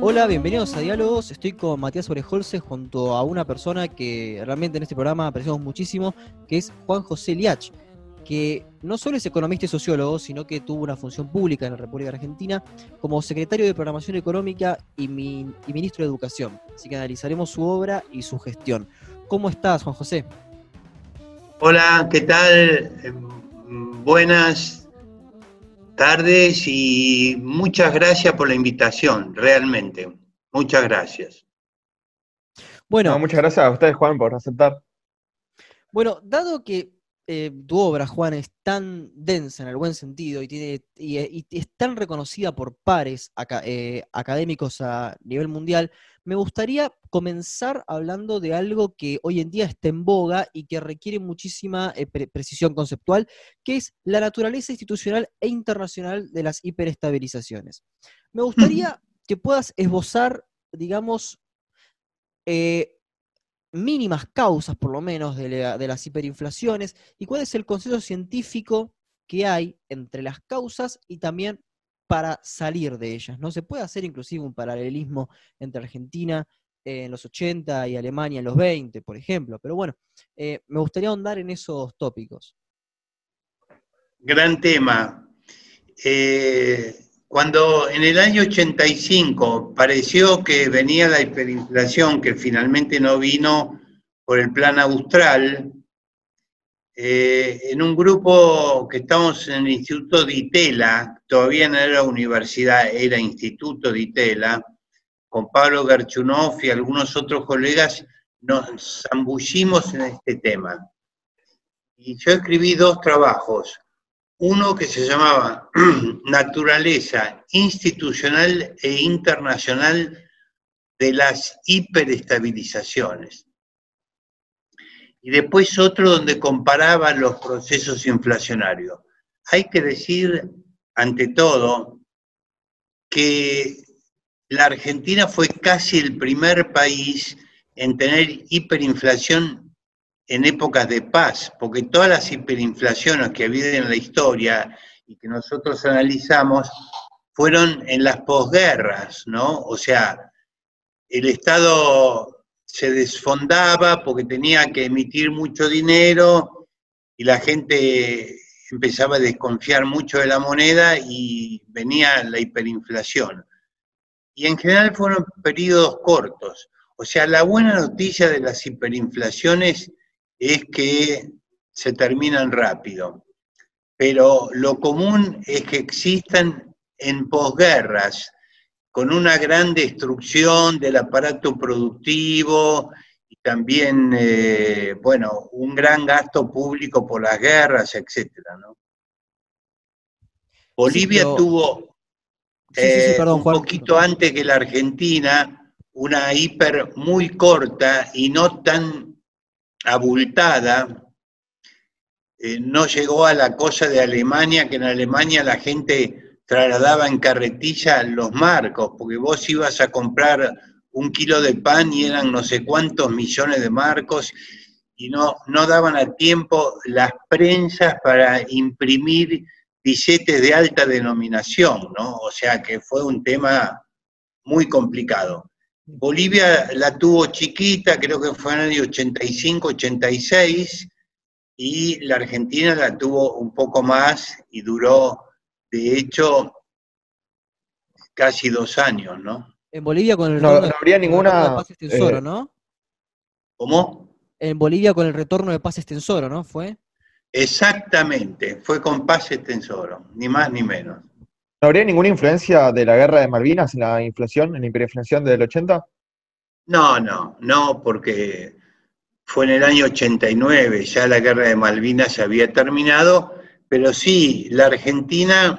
Hola, bienvenidos a Diálogos. Estoy con Matías Orejolce junto a una persona que realmente en este programa apreciamos muchísimo, que es Juan José Liach, que no solo es economista y sociólogo, sino que tuvo una función pública en la República Argentina como secretario de Programación Económica y, y ministro de Educación. Así que analizaremos su obra y su gestión. ¿Cómo estás, Juan José? Hola, ¿qué tal? Buenas tardes y muchas gracias por la invitación, realmente. Muchas gracias. Bueno, muchas gracias a ustedes, Juan, por aceptar. Bueno, dado que eh, tu obra, Juan, es tan densa en el buen sentido y, tiene, y, es tan reconocida por pares eh, académicos a nivel mundial, me gustaría comenzar hablando de algo que hoy en día está en boga y que requiere muchísima eh, precisión conceptual, que es la naturaleza institucional e internacional de las hiperestabilizaciones. Me gustaría que puedas esbozar, digamos, eh, mínimas causas, por lo menos, de, de, las hiperinflaciones y cuál es el consenso científico que hay entre las causas y también para salir de ellas. ¿no? Se puede hacer inclusive un paralelismo entre Argentina en los 80 y Alemania en los 20, por ejemplo. Pero bueno, eh, me gustaría ahondar en esos tópicos. Gran tema. Eh, cuando en el año 85 pareció que venía la hiperinflación, que finalmente no vino por el plan austral, eh, en un grupo que estamos en el Instituto de Itela, todavía no era universidad, era Instituto de Itela, con Pablo Garchunov y algunos otros colegas, nos zambullimos en este tema. Y yo escribí dos trabajos, uno que se llamaba Naturaleza institucional e internacional de las hiperestabilizaciones y después otro donde comparaba los procesos inflacionarios. Hay que decir, ante todo, que la Argentina fue casi el primer país en tener hiperinflación en épocas de paz, porque todas las hiperinflaciones que ha habido en la historia y que nosotros analizamos fueron en las posguerras, ¿no? O sea, el Estado se desfondaba porque tenía que emitir mucho dinero y la gente empezaba a desconfiar mucho de la moneda y venía la hiperinflación. Y en general fueron periodos cortos. O sea, la buena noticia de las hiperinflaciones es que se terminan rápido. Pero lo común es que existan en posguerras, con una gran destrucción del aparato productivo también, eh, bueno, un gran gasto público por las guerras, etcétera, ¿no? Bolivia tuvo eh, un poquito antes que la Argentina una hiper muy corta y no tan abultada. Eh, no llegó a la cosa de Alemania, que en Alemania la gente trasladaba en carretilla los marcos, porque vos ibas a comprar un kilo de pan y eran no sé cuántos millones de marcos y no, no daban a tiempo las prensas para imprimir billetes de alta denominación, ¿no? O sea que fue un tema muy complicado. Bolivia la tuvo chiquita, creo que fue en el año 85, 86, y la Argentina la tuvo un poco más y duró de hecho, casi dos años, ¿no? En Bolivia con el retorno no, habría ninguna, de paz extensoro, eh, ¿no? ¿Cómo? En Bolivia con el retorno de paz extensoro, ¿no? ¿Fue? Exactamente, fue con paz extensoro, ni más ni menos. ¿No habría ninguna influencia de la guerra de Malvinas en la inflación, en la hiperinflación del 80? No, no, no, porque fue en el año 89, ya la guerra de Malvinas se había terminado pero sí, la Argentina,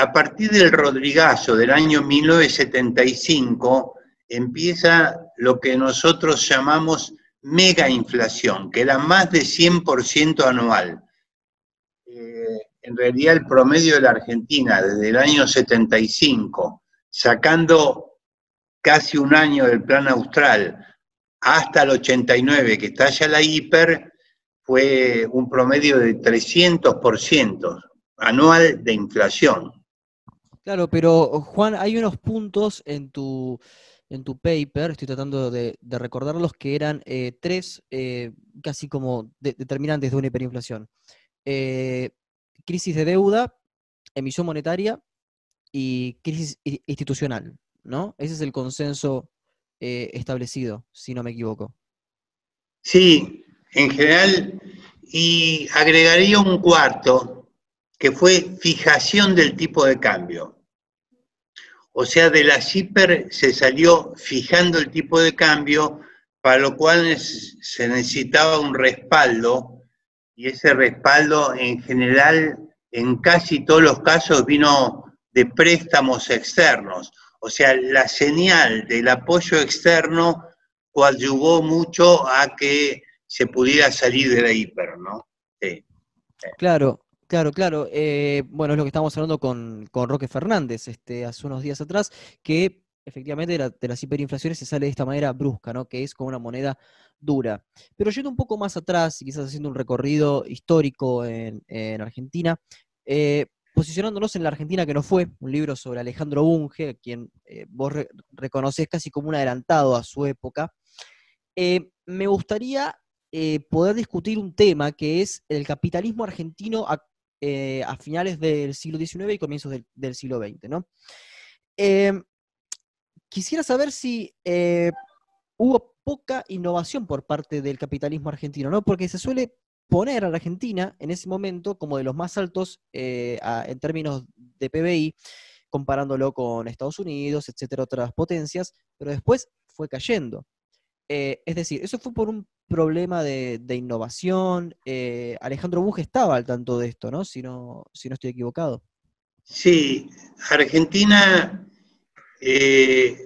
a partir del Rodrigazo del año 1975, empieza lo que nosotros llamamos mega inflación, que era más de 100% anual. Eh, en realidad el promedio de la Argentina desde el año 75, sacando casi un año del plan austral hasta el 89, que está ya la hiper, fue un promedio de 300% anual de inflación. Claro, pero Juan, hay unos puntos en tu, en tu paper, estoy tratando de, recordarlos, que eran eh, tres eh, casi como determinantes de una hiperinflación. Eh, crisis de deuda, emisión monetaria y crisis institucional, ¿no? Ese es el consenso establecido, si no me equivoco. Sí, en general, y agregaría un cuarto, que fue fijación del tipo de cambio. O sea, de la CIPER se salió fijando el tipo de cambio, para lo cual se necesitaba un respaldo, y ese respaldo en general, en casi todos los casos, vino de préstamos externos. O sea, la señal del apoyo externo coadyuvó mucho a que se pudiera salir de la hiper, ¿no? Sí. Claro, Claro, claro. Eh, bueno, es lo que estábamos hablando con, Roque Fernández este, hace unos días atrás, que efectivamente de, las hiperinflaciones se sale de esta manera brusca, ¿no? Que es como una moneda dura. Pero yendo un poco más atrás y quizás haciendo un recorrido histórico en, Argentina, eh, posicionándonos en la Argentina que no fue, un libro sobre Alejandro Bunge, a quien eh, vos reconoces casi como un adelantado a su época, me gustaría poder discutir un tema que es el capitalismo argentino eh, a finales del siglo XIX y comienzos del, siglo XX, ¿no? Em, quisiera saber si eh, hubo poca innovación por parte del capitalismo argentino, ¿no? Porque se suele poner a la Argentina en ese momento como de los más altos eh, en términos de PBI, comparándolo con Estados Unidos, etcétera, otras potencias, pero después fue cayendo. es decir, eso fue por un problema de, innovación. Eh, Alejandro Buge estaba al tanto de esto, ¿no? Si no, si no estoy equivocado. Sí, Argentina eh,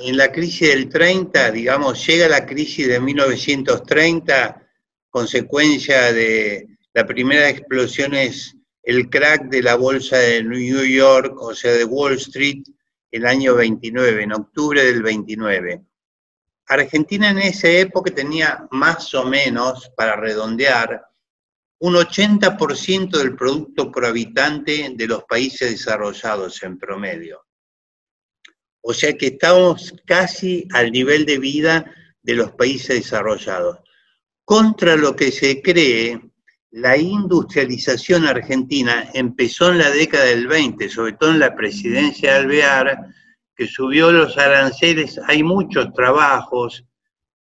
en la crisis del 30, digamos, llega la crisis de 1930, consecuencia de la primera explosión es el crack de la bolsa de New York, o sea, de Wall Street, el año 29, en octubre del 29. Argentina en esa época tenía más o menos, para redondear, un 80% del producto por habitante de los países desarrollados en promedio. O sea que estamos casi al nivel de vida de los países desarrollados. Contra lo que se cree, la industrialización argentina empezó en la década del 20, sobre todo en la presidencia de Alvear, que subió los aranceles, hay muchos trabajos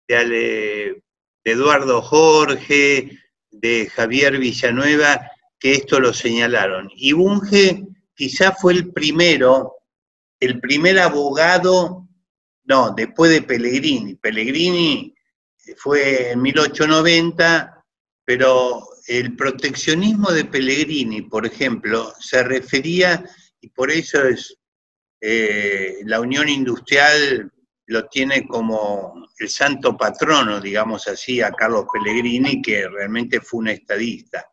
de, Eduardo Jorge, de Javier Villanueva, que esto lo señalaron. Y Bunge quizá fue el primero, el primer abogado, no, después de Pellegrini. Pellegrini fue en 1890, pero el proteccionismo de Pellegrini, por ejemplo, se refería, y por eso es eh, la Unión Industrial lo tiene como el santo patrono, digamos así, a Carlos Pellegrini, que realmente fue un estadista.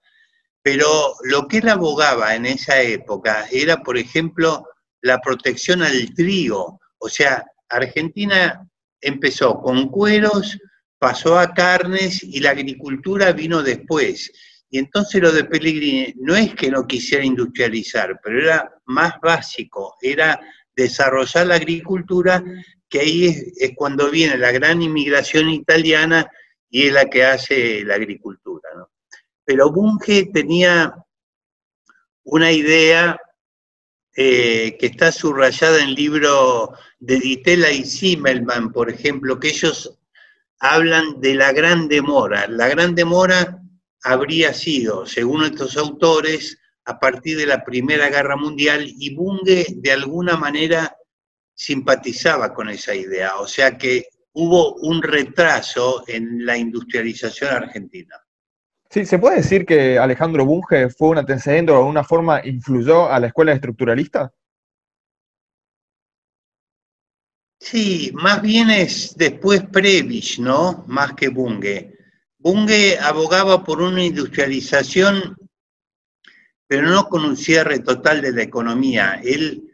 Pero lo que él abogaba en esa época era, por ejemplo, la protección al trigo. O sea, Argentina empezó con cueros, pasó a carnes y la agricultura vino después. Y entonces lo de Pellegrini no es que no quisiera industrializar, pero era más básico, era desarrollar la agricultura, que ahí es, cuando viene la gran inmigración italiana y es la que hace la agricultura. Pero Bunge tenía una idea eh, que está subrayada en el libro de Ditela y Zimmelman, por ejemplo, que ellos hablan de la gran demora. La gran demora habría sido, según estos autores, a partir de la Primera Guerra Mundial y Bunge de alguna manera simpatizaba con esa idea, o sea que hubo un retraso en la industrialización argentina. Sí, ¿se puede decir que Alejandro Bunge fue un antecedente o de alguna forma influyó a la escuela estructuralista? Sí, más bien es después Previch, ¿no? Más que Bunge. Bunge abogaba por una industrialización pero no con un cierre total de la economía. Él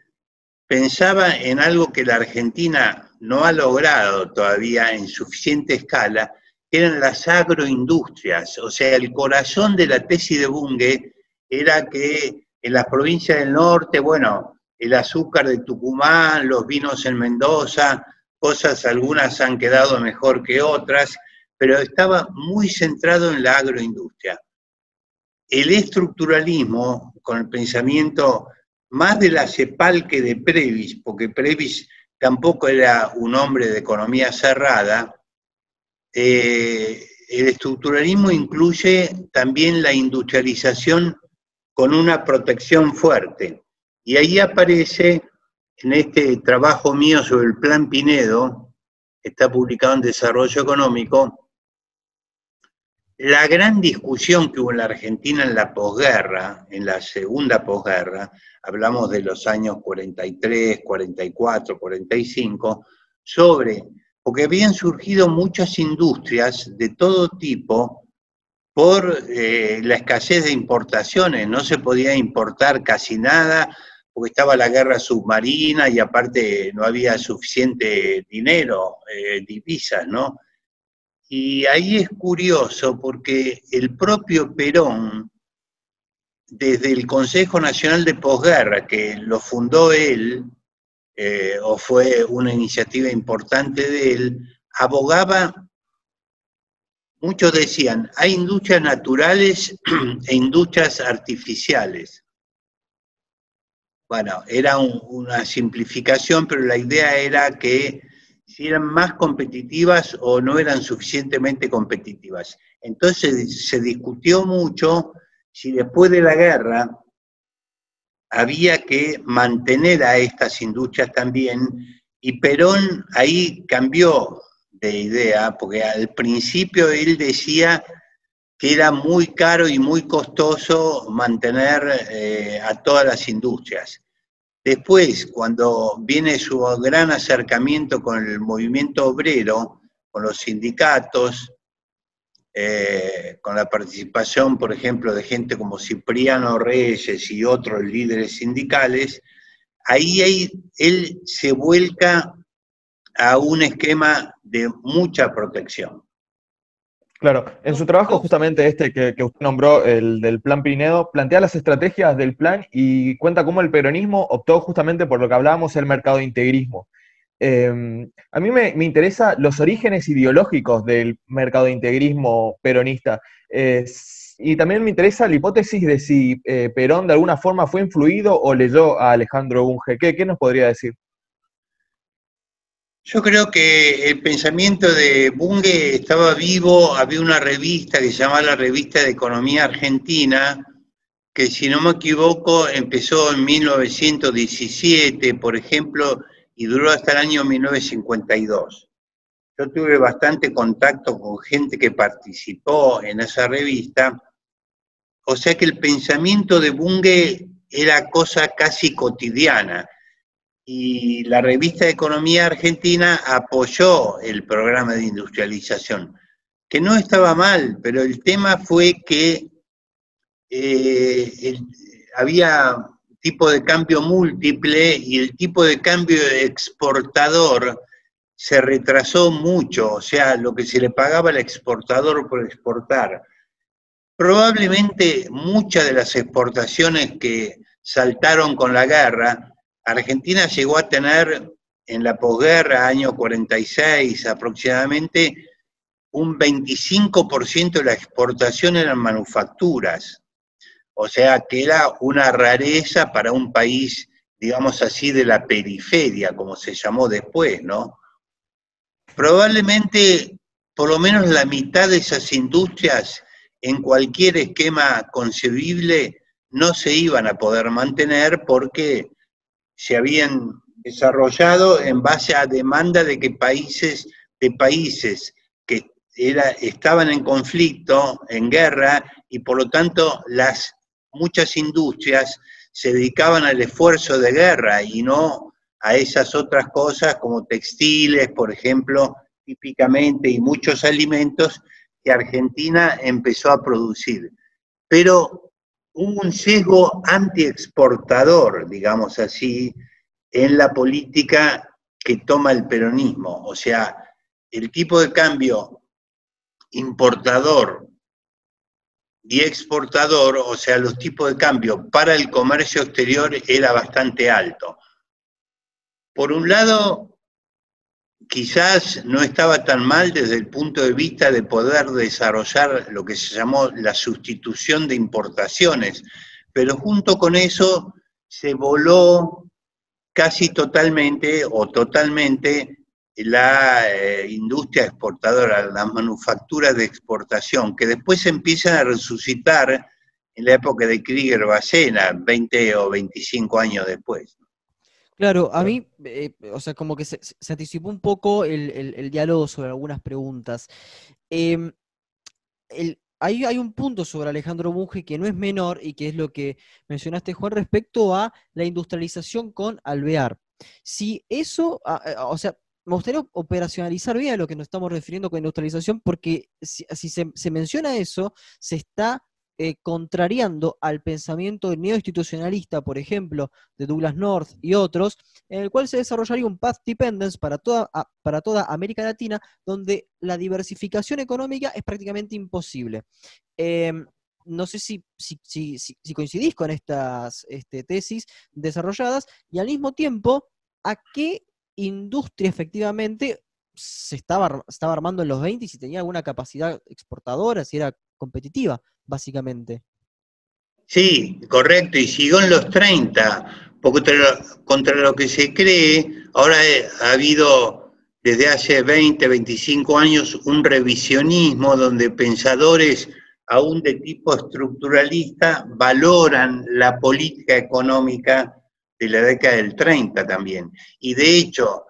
pensaba en algo que la Argentina no ha logrado todavía en suficiente escala, eran las agroindustrias. O sea, el corazón de la tesis de Bunge era que en las provincias del norte, bueno, el azúcar de Tucumán, los vinos en Mendoza, cosas algunas han quedado mejor que otras, pero estaba muy centrado en la agroindustria. El estructuralismo, con el pensamiento más de la CEPAL que de Previs, porque Previs tampoco era un hombre de economía cerrada, eh, el estructuralismo incluye también la industrialización con una protección fuerte. Y ahí aparece en este trabajo mío sobre el Plan Pinedo, que está publicado en Desarrollo Económico, la gran discusión que hubo en la Argentina en la posguerra, en la segunda posguerra, hablamos de los años 43, 44, 45, sobre, porque habían surgido muchas industrias de todo tipo por eh, la escasez de importaciones, no se podía importar casi nada porque estaba la guerra submarina y aparte no había suficiente dinero, eh, divisas, ¿no? Y ahí es curioso porque el propio Perón, desde el Consejo Nacional de Posguerra, que lo fundó él, eh, o fue una iniciativa importante de él, abogaba, muchos decían, hay industrias naturales e industrias artificiales. Bueno, era una simplificación, pero la idea era que si eran más competitivas o no eran suficientemente competitivas. Entonces se discutió mucho si después de la guerra había que mantener a estas industrias también, y Perón ahí cambió de idea, porque al principio él decía que era muy caro y muy costoso mantener eh, a todas las industrias. Después, cuando viene su gran acercamiento con el movimiento obrero, con los sindicatos, eh, con la participación, por ejemplo, de gente como Cipriano Reyes y otros líderes sindicales, ahí él se vuelca a un esquema de mucha protección. Claro, en su trabajo justamente este que, usted nombró, el del Plan Pinedo, plantea las estrategias del plan y cuenta cómo el peronismo optó justamente por lo que hablábamos, el mercado integrismo. Em, a mí me, interesa los orígenes ideológicos del mercado integrismo peronista. y también me interesa la hipótesis de si eh, Perón de alguna forma fue influido o leyó a Alejandro Bunge. ¿Qué nos podría decir? Yo creo que el pensamiento de Bunge estaba vivo, había una revista que se llamaba la Revista de Economía Argentina, que si no me equivoco empezó en 1917, por ejemplo, y duró hasta el año 1952. Yo tuve bastante contacto con gente que participó en esa revista, o sea que el pensamiento de Bunge era cosa casi cotidiana y la revista Economía Argentina apoyó el programa de industrialización, que no estaba mal, pero el tema fue que eh, había tipo de cambio múltiple y el tipo de cambio exportador se retrasó mucho, o sea, lo que se le pagaba al exportador por exportar. Probablemente muchas de las exportaciones que saltaron con la guerra Argentina llegó a tener en la posguerra, año 46 aproximadamente, un 25% de la exportación eran manufacturas. O sea que era una rareza para un país, digamos así, de la periferia, como se llamó después, ¿no? Probablemente por lo menos la mitad de esas industrias en cualquier esquema concebible no se iban a poder mantener porque se habían desarrollado en base a demanda de que países, de países que era, estaban en conflicto, en guerra, y por lo tanto las muchas industrias se dedicaban al esfuerzo de guerra y no a esas otras cosas como textiles, por ejemplo, típicamente, y muchos alimentos que Argentina empezó a producir. Pero un sesgo antiexportador, digamos así, en la política que toma el peronismo. O sea, el tipo de cambio importador y exportador, o sea, los tipos de cambio para el comercio exterior era bastante alto. Por un lado, quizás no estaba tan mal desde el punto de vista de poder desarrollar lo que se llamó la sustitución de importaciones, pero junto con eso se voló casi totalmente o totalmente la eh, industria exportadora, las manufacturas de exportación, que después empiezan a resucitar en la época de Krieger Bacena, 20 o 25 años después. Claro, a mí, eh, o sea, como que se, anticipó un poco el, diálogo sobre algunas preguntas. Em, hay, hay, un punto sobre Alejandro Bunge que no es menor y que es lo que mencionaste, Juan, respecto a la industrialización con Alvear. Si eso, eh, o sea, me gustaría operacionalizar bien a lo que nos estamos refiriendo con industrialización, porque si, se, menciona eso, se está eh, contrariando al pensamiento neoinstitucionalista, por ejemplo, de Douglas North y otros, en el cual se desarrollaría un path dependence para toda, para toda América Latina, donde la diversificación económica es prácticamente imposible. Em, no sé si, si, coincidís con estas este, tesis desarrolladas y al mismo tiempo, ¿a qué industria efectivamente se estaba, estaba armando en los 20 y si tenía alguna capacidad exportadora, si era competitiva, básicamente. Sí, correcto, y siguió en los 30, porque contra lo, que se cree, ahora ha habido desde hace 20, 25 años un revisionismo donde pensadores aún de tipo estructuralista valoran la política económica de la década del 30 también. Y de hecho,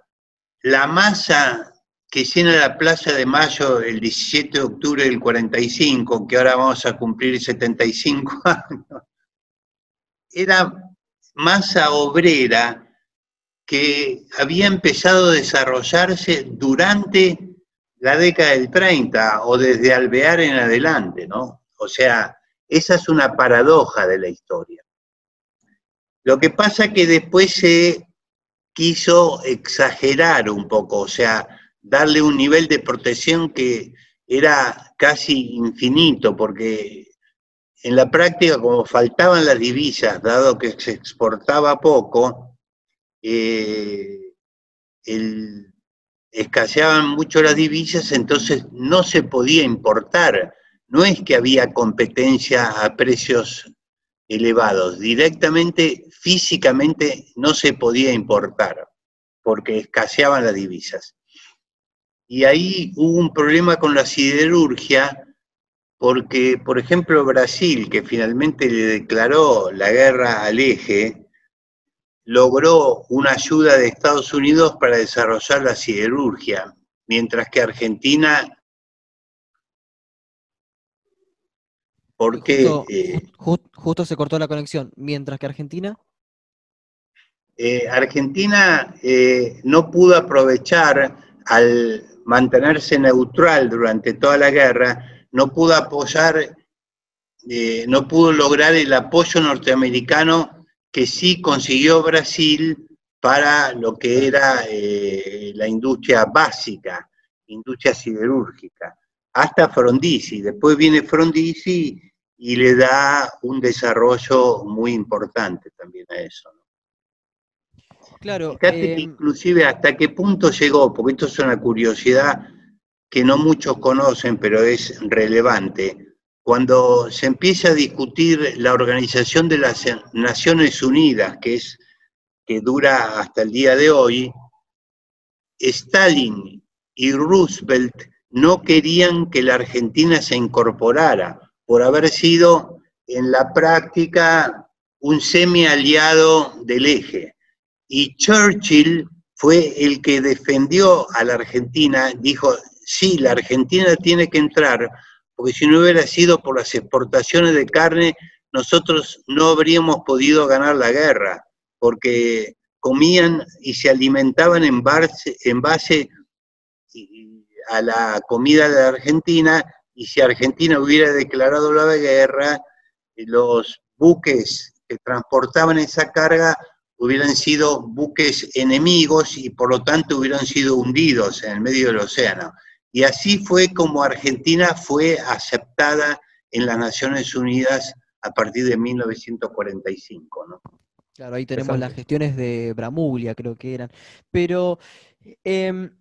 la masa que llena la Plaza de Mayo el 17 de octubre del 45, que ahora vamos a cumplir 75 años, era masa obrera que había empezado a desarrollarse durante la década del 30 o desde Alvear en adelante, ¿no? O sea, esa es una paradoja de la historia. Lo que pasa que después se quiso exagerar un poco, o sea, darle un nivel de protección que era casi infinito, porque en la práctica, como faltaban las divisas, dado que se exportaba poco, eh, escaseaban mucho las divisas, entonces no se podía importar. No es que había competencia a precios elevados. Directamente, físicamente, no se podía importar porque escaseaban las divisas. Y ahí hubo un problema con la siderurgia porque, por ejemplo, Brasil, que finalmente le declaró la guerra al eje, logró una ayuda de Estados Unidos para desarrollar la siderurgia, mientras que Argentina Porque. Justo, se cortó la conexión. Mientras que Argentina. Eh, Argentina eh, no pudo aprovechar al mantenerse neutral durante toda la guerra, no pudo apoyar, eh, no pudo lograr el apoyo norteamericano que sí consiguió Brasil para lo que era la industria básica, industria siderúrgica hasta Frondizi. Después viene Frondizi y le da un desarrollo muy importante también a eso. Claro. Fíjate em, inclusive hasta qué punto llegó, porque esto es una curiosidad que no muchos conocen, pero es relevante. Cuando se empieza a discutir la organización de las Naciones Unidas, que es que dura hasta el día de hoy, Stalin y Roosevelt no querían que la Argentina se incorporara por haber sido en la práctica un semi-aliado del eje. Y Churchill fue el que defendió a la Argentina, dijo, sí, la Argentina tiene que entrar, porque si no hubiera sido por las exportaciones de carne, nosotros no habríamos podido ganar la guerra, porque comían y se alimentaban en base, en base a la comida de Argentina y si Argentina hubiera declarado la guerra, los buques que transportaban esa carga hubieran sido buques enemigos y por lo tanto hubieran sido hundidos en el medio del océano. Y así fue como Argentina fue aceptada en las Naciones Unidas a partir de 1945, ¿no? Claro, ahí tenemos las gestiones de Bramuglia, creo que eran. Pero, em,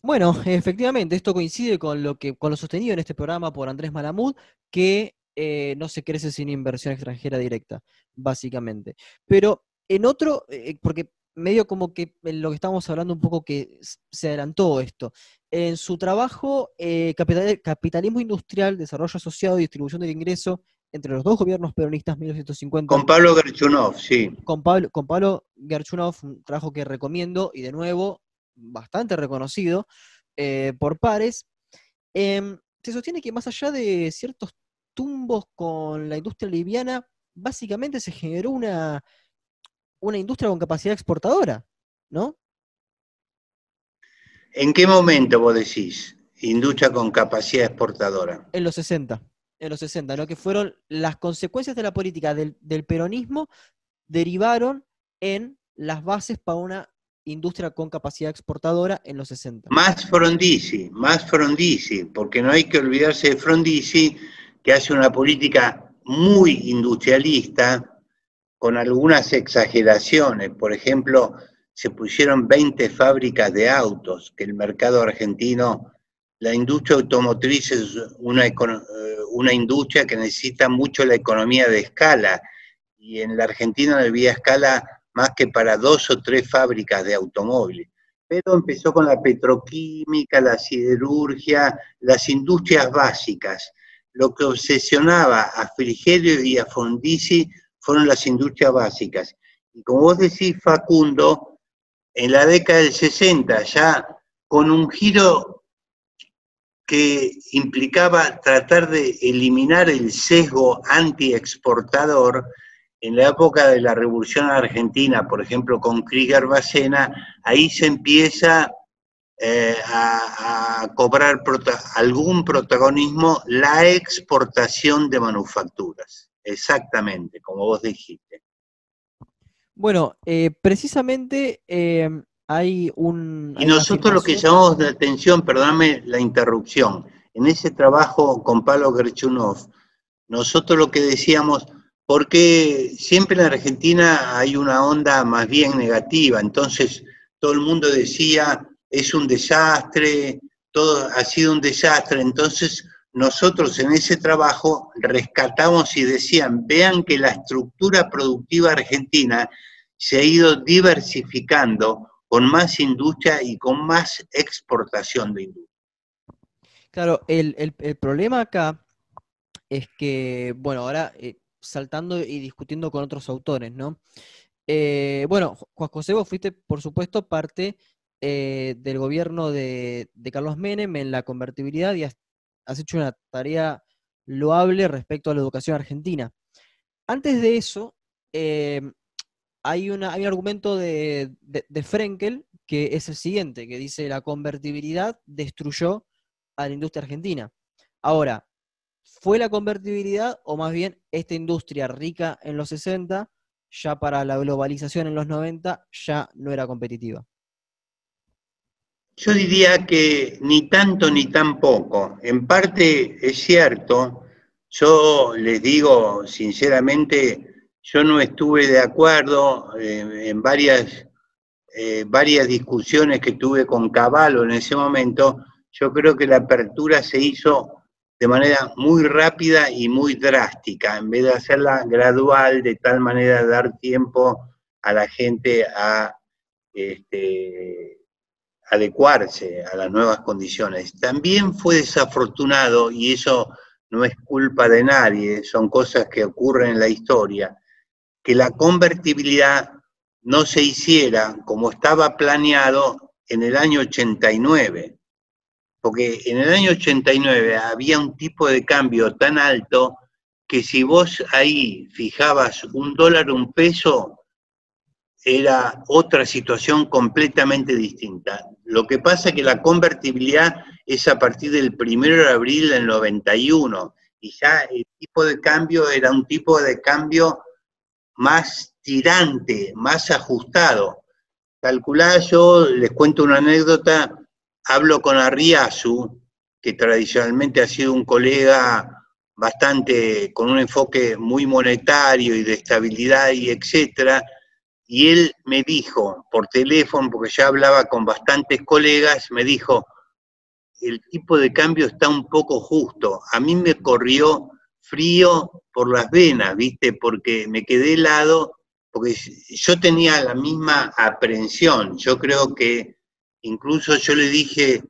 bueno, efectivamente, esto coincide con lo que con lo sostenido en este programa por Andrés Malamud, que eh, no se crece sin inversión extranjera directa, básicamente. Pero en otro, eh, porque medio como que en lo que estábamos hablando un poco que se adelantó esto. En su trabajo, eh, Capitalismo Industrial, Desarrollo Asociado y Distribución del Ingreso entre los dos gobiernos peronistas 1950. Con Pablo Gerchunov, sí. Con Pablo, con Pablo Gerchunov, un trabajo que recomiendo y de nuevo bastante reconocido eh, por pares. Em, se sostiene que más allá de ciertos tumbos con la industria liviana, básicamente se generó una, una industria con capacidad exportadora, ¿no? ¿En qué momento vos decís industria con capacidad exportadora? En los 60 en los 60, ¿no? que fueron las consecuencias de la política del, peronismo derivaron en las bases para una industria con capacidad exportadora en los 60. Más Frondizi, más Frondizi, porque no hay que olvidarse de Frondizi, que hace una política muy industrialista, con algunas exageraciones. Por ejemplo, se pusieron 20 fábricas de autos, que el mercado argentino, la industria automotriz es una, una industria que necesita mucho la economía de escala y en la Argentina no había escala más que para dos o tres fábricas de automóviles. Pero empezó con la petroquímica, la siderurgia, las industrias básicas. Lo que obsesionaba a Frigerio y a Fondisi fueron las industrias básicas. Y como vos decís, Facundo, en la década del 60, ya con un giro que implicaba tratar de eliminar el sesgo anti-exportador en la época de la Revolución Argentina, por ejemplo, con Krieger Bacena, ahí se empieza eh, a, cobrar algún protagonismo la exportación de manufacturas, exactamente, como vos dijiste. Bueno, eh, precisamente eh, hay un... Y nosotros lo que llamamos la atención, perdóname la interrupción, en ese trabajo con Pablo Gerchunov, nosotros lo que decíamos, porque siempre en Argentina hay una onda más bien negativa, entonces todo el mundo decía, es un desastre, todo ha sido un desastre, entonces nosotros en ese trabajo rescatamos y decían, vean que la estructura productiva argentina se ha ido diversificando con más industria y con más exportación de industria. Claro, el, problema acá es que, bueno, ahora eh, saltando y discutiendo con otros autores, ¿no? Eh, bueno, Juan José, vos fuiste, por supuesto, parte eh, del gobierno de, Carlos Menem en la convertibilidad y has, hecho una tarea loable respecto a la educación argentina. Antes de eso, hay, una, hay un argumento de, de, Frenkel que es el siguiente, que dice la convertibilidad destruyó a la industria argentina. Ahora, ¿fue la convertibilidad o más bien esta industria rica en los 60, ya para la globalización en los 90, ya no era competitiva? Yo diría que ni tanto ni tan poco. En parte es cierto, yo les digo sinceramente, yo no estuve de acuerdo eh, en varias, eh, varias discusiones que tuve con Caballo en ese momento. Yo creo que la apertura se hizo de manera muy rápida y muy drástica, en vez de hacerla gradual, de tal manera dar tiempo a la gente a este, adecuarse a las nuevas condiciones. También fue desafortunado, y eso no es culpa de nadie, son cosas que ocurren en la historia, que la convertibilidad no se hiciera como estaba planeado en el año 89, porque en el año 89 había un tipo de cambio tan alto que si vos ahí fijabas un dólar, un peso, era otra situación completamente distinta. Lo que pasa es que la convertibilidad es a partir del 1 de abril del 91 y ya el tipo de cambio era un tipo de cambio más tirante, más ajustado. Calculá, yo les cuento una anécdota, hablo con Arriazu, que tradicionalmente ha sido un colega bastante con un enfoque muy monetario y de estabilidad y etcétera, y él me dijo por teléfono, porque ya hablaba con bastantes colegas, me dijo, el tipo de cambio está un poco justo. A mí me corrió frío por las venas, ¿viste? Porque me quedé helado, porque yo tenía la misma aprehensión. Yo creo que incluso yo le dije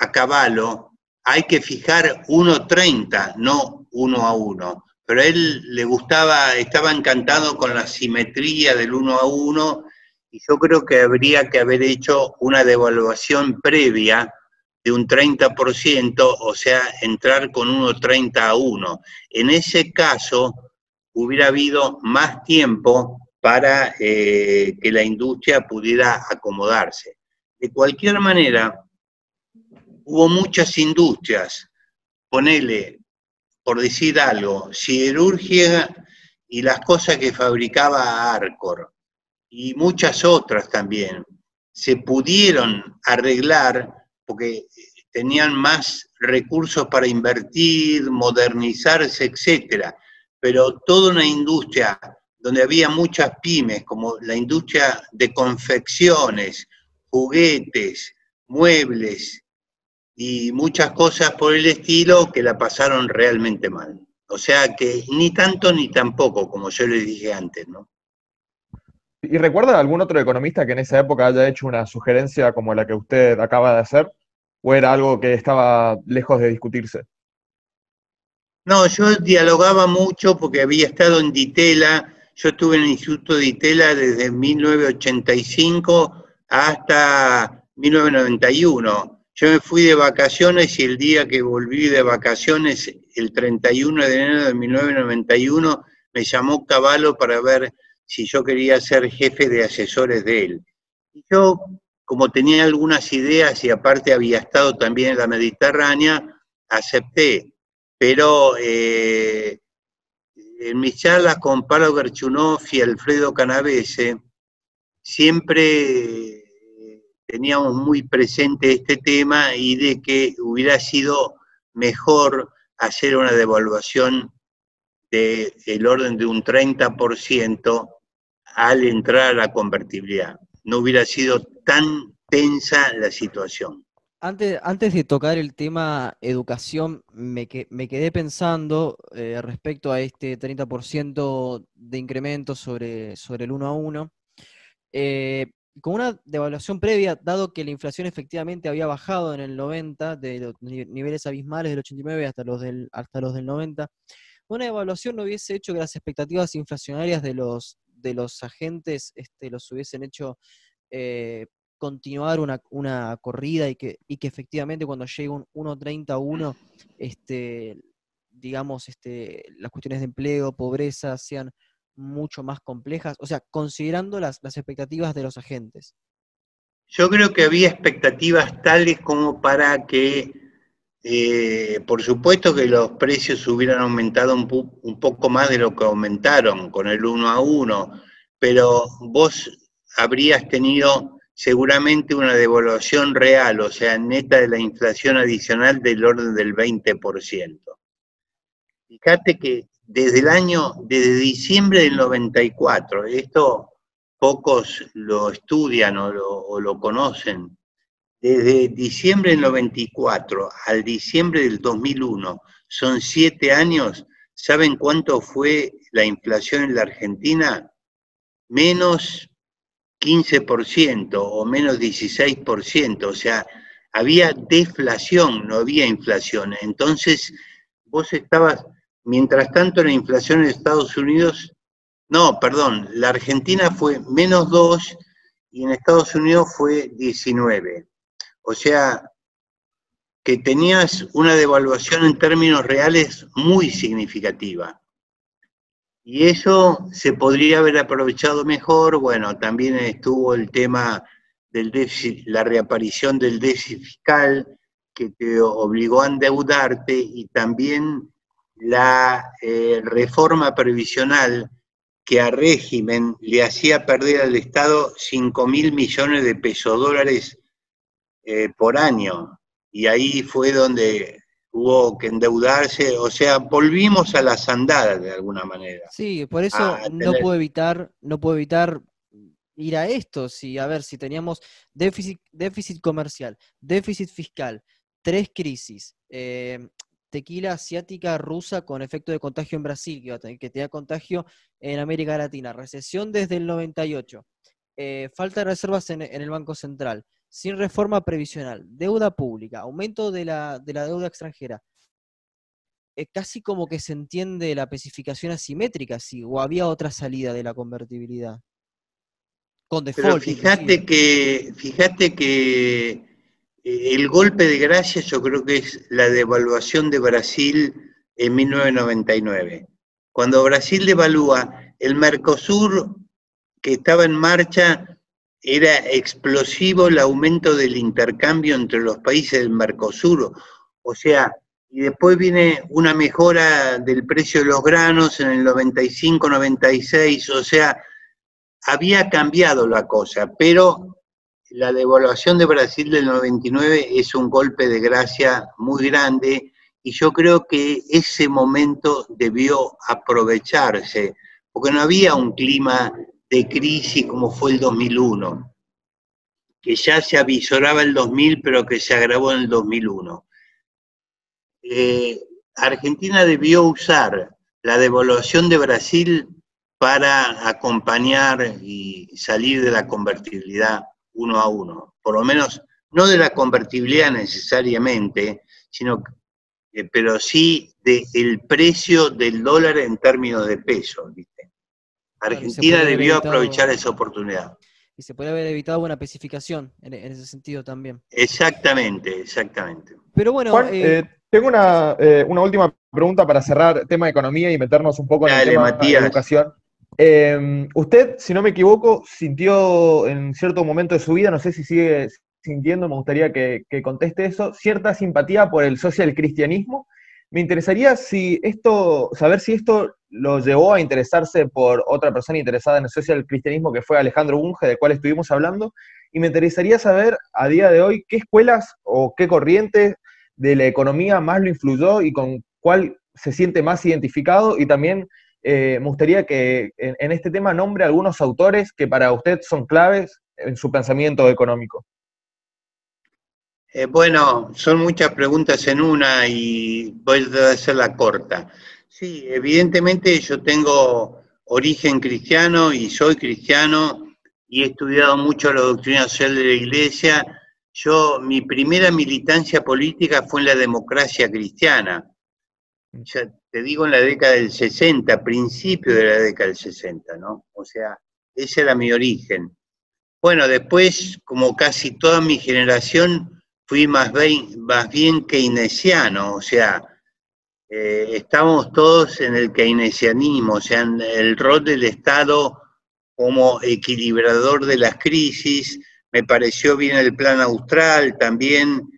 a Caballo, hay que fijar 1.30, no 1 a 1. Pero él le gustaba, estaba encantado con la simetría del 1 a 1 y yo creo que habría que haber hecho una devaluación previa de un 30%, o sea, entrar con 1.30 a 1. En ese caso, hubiera habido más tiempo para eh, que la industria pudiera acomodarse. De cualquier manera, hubo muchas industrias, ponele, por decir algo, siderurgia y las cosas que fabricaba Arcor, y muchas otras también, se pudieron arreglar porque tenían más recursos para invertir, modernizarse, etcétera. Pero toda una industria donde había muchas pymes, como la industria de confecciones, juguetes, muebles y muchas cosas por el estilo que la pasaron realmente mal. O sea que ni tanto ni tampoco, como yo les dije antes, ¿no? ¿Y recuerda algún otro economista que en esa época haya hecho una sugerencia como la que usted acaba de hacer? ¿O era algo que estaba lejos de discutirse? No, yo dialogaba mucho porque había estado en Ditela, yo estuve en el Instituto de Ditela desde 1985 hasta 1991. Yo me fui de vacaciones y el día que volví de vacaciones, el 31 de enero de 1991, me llamó Caballo para ver si yo quería ser jefe de asesores de él. Y yo como tenía algunas ideas y aparte había estado también en la Mediterránea, acepté. Pero eh, en mis charlas con Pablo Berchunov y Alfredo Canavese, siempre teníamos muy presente este tema y de que hubiera sido mejor hacer una devaluación del orden de un 30% al entrar a la convertibilidad no hubiera sido tan tensa la situación. Antes, antes de tocar el tema educación, me, me quedé pensando eh, respecto a este 30% de incremento sobre, sobre el 1 a 1. Eh, con una devaluación previa, dado que la inflación efectivamente había bajado en el 90, de los niveles abismales del 89 hasta los del, hasta los del 90, una devaluación no hubiese hecho que las expectativas inflacionarias de los, de los agentes este, los hubiesen hecho eh, continuar una, corrida y que, y que efectivamente cuando llegue un 1.30 este, digamos, este, las cuestiones de empleo, pobreza sean mucho más complejas, o sea, considerando las, las expectativas de los agentes. Yo creo que había expectativas tales como para que, eh, por supuesto que los precios hubieran aumentado un, un, poco más de lo que aumentaron con el 1 a 1, pero vos habrías tenido seguramente una devaluación real, o sea, neta de la inflación adicional del orden del 20%. Fíjate que desde el año, desde diciembre del 94, esto pocos lo estudian o lo, o lo conocen, desde diciembre del 94 al diciembre del 2001, son siete años, ¿saben cuánto fue la inflación en la Argentina? Menos 15% o menos 16%, o sea, había deflación, no había inflación. Entonces, vos estabas, mientras tanto la inflación en Estados Unidos, no, perdón, la Argentina fue menos 2 y en Estados Unidos fue 19. O sea, que tenías una devaluación en términos reales muy significativa. Y eso se podría haber aprovechado mejor. Bueno, también estuvo el tema del déficit, la reaparición del déficit fiscal que te obligó a endeudarte y también la eh, reforma previsional que a régimen le hacía perder al Estado 5 mil millones de pesos dólares eh, por año. y ahí fue donde hubo que endeudarse, o sea, volvimos a las andadas de alguna manera. Sí, por eso no puedo evitar, no puedo evitar ir a esto, si a ver, si teníamos déficit, déficit comercial, déficit fiscal, tres crisis, eh, tequila asiática rusa con efecto de contagio en Brasil, que, que tenía contagio en América Latina, recesión desde el 98, eh, falta de reservas en, el Banco Central, sin reforma previsional, deuda pública, aumento de la, deuda extranjera. Eh, casi como que se entiende la especificación asimétrica, si o había otra salida de la convertibilidad. Con default. fíjate que, fíjate que el golpe de gracia yo creo que es la devaluación de Brasil en 1999. Cuando Brasil devalúa, el Mercosur que estaba en marcha era explosivo el aumento del intercambio entre los países del Mercosur. O sea, y después viene una mejora del precio de los granos en el 95-96, o sea, había cambiado la cosa, pero la devaluación de Brasil del 99 es un golpe de gracia muy grande y yo creo que ese momento debió aprovecharse, porque no había un clima de crisis como fue el 2001, que ya se avisoraba el 2000, pero que se agravó en el 2001. Eh, Argentina debió usar la devaluación de Brasil para acompañar y salir de la convertibilidad uno a uno, por lo menos no de la convertibilidad necesariamente, sino eh, pero sí del precio del dólar en términos de peso, ¿viste? Argentina debió aprovechar esa oportunidad. Y se puede haber evitado una especificación en, ese sentido también. Exactamente, exactamente. Pero bueno, eh, eh, tengo una, una, última pregunta para cerrar tema de economía y meternos un poco en el tema de educación. Em, usted, si no me equivoco, sintió en cierto momento de su vida, no sé si sigue sintiendo, me gustaría que, conteste eso, cierta simpatía por el social cristianismo. Me interesaría si esto, saber si esto lo llevó a interesarse por otra persona interesada en el social cristianismo que fue Alejandro Bunge, del cual estuvimos hablando, y me interesaría saber a día de hoy qué escuelas o qué corriente de la economía más lo influyó y con cuál se siente más identificado y también eh, me gustaría que en, este tema nombre algunos autores que para usted son claves en su pensamiento económico. Eh, bueno, son muchas preguntas en una y voy a hacerla corta. Sí, evidentemente yo tengo origen cristiano y soy cristiano y he estudiado mucho la doctrina social de la Iglesia. Yo, mi primera militancia política fue en la democracia cristiana te digo en la década del 60, principio de la década del 60, ¿no? O sea, ese era mi origen. Bueno, después, como casi toda mi generación, fui más bien, más bien keynesiano, o sea, eh, estamos todos en el keynesianismo, o sea, en el rol del Estado como equilibrador de las crisis, me pareció bien el plan austral también,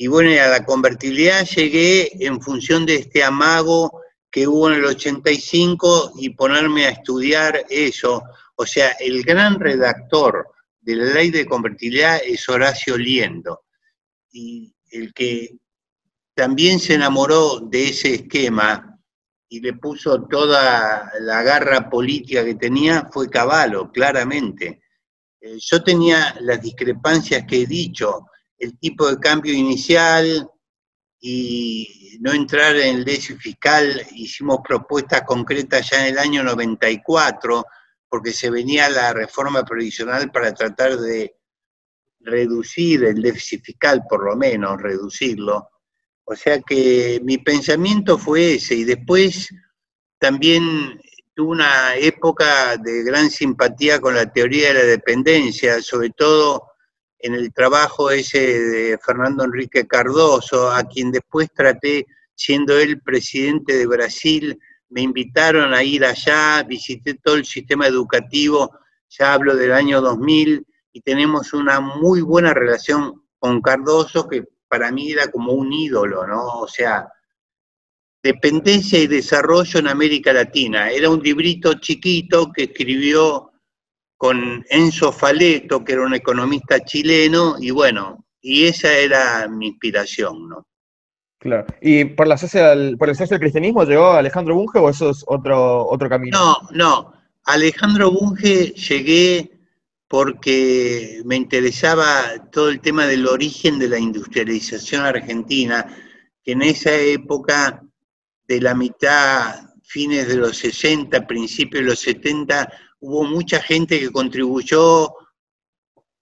y bueno, a la convertibilidad llegué en función de este amago que hubo en el 85 y ponerme a estudiar eso. O sea, el gran redactor de la ley de convertibilidad es Horacio Liendo. Y el que también se enamoró de ese esquema y le puso toda la garra política que tenía fue Caballo, claramente. Eh, yo tenía las discrepancias que he dicho, el tipo de cambio inicial y no entrar en el déficit fiscal, hicimos propuestas concretas ya en el año 94, porque se venía la reforma provisional para tratar de reducir el déficit fiscal, por lo menos reducirlo. O sea que mi pensamiento fue ese y después también tuve una época de gran simpatía con la teoría de la dependencia, sobre todo en el trabajo ese de Fernando Enrique Cardoso, a quien después traté, siendo él presidente de Brasil, me invitaron a ir allá, visité todo el sistema educativo, ya hablo del año 2000, y tenemos una muy buena relación con Cardoso, que para mí era como un ídolo, ¿no? O sea, dependencia y desarrollo en América Latina. Era un librito chiquito que escribió con Enzo Faleto, que era un economista chileno, y bueno, y esa era mi inspiración, ¿no? Claro. ¿Y por, la social, por el social cristianismo llegó Alejandro Bunge o eso es otro, otro camino? No, no. Alejandro Bunge llegué porque me interesaba todo el tema del origen de la industrialización argentina, que en esa época de la mitad, fines de los 60, principios de los 70, hubo mucha gente que contribuyó,